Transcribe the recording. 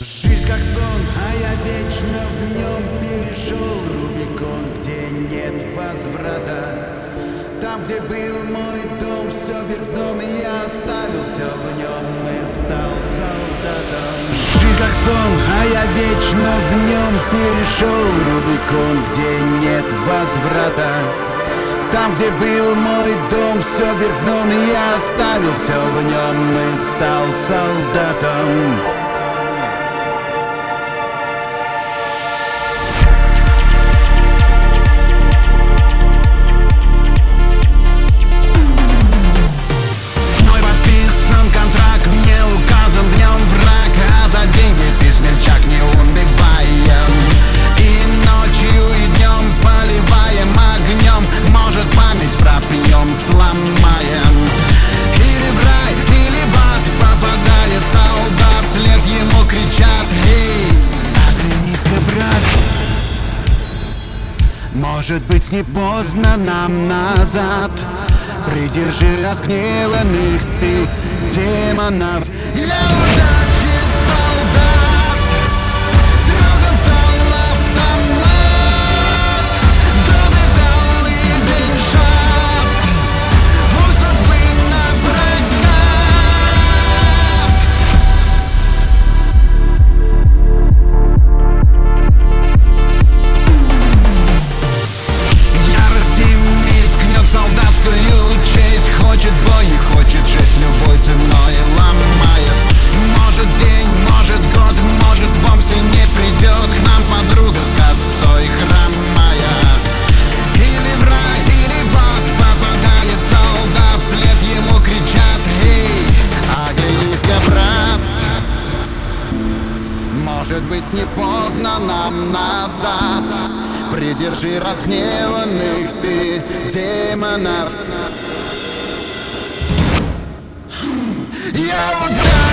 Жизнь как сон, а я вечно в нем перешел. Рубикон, где нет возврата. Там, где был мой дом, все вверх дном Я оставил все в нем и стал солдатом. Жизнь как сон, а я вечно в нем перешел. Рубикон, где нет возврата. Там, где был мой дом, все вверх дном я оставил все в нем и стал солдатом может быть не поздно нам назад? Придержи разгневанных ты демонов. Я удачи быть не поздно нам назад. Придержи разгневанных ты демонов. Я удачи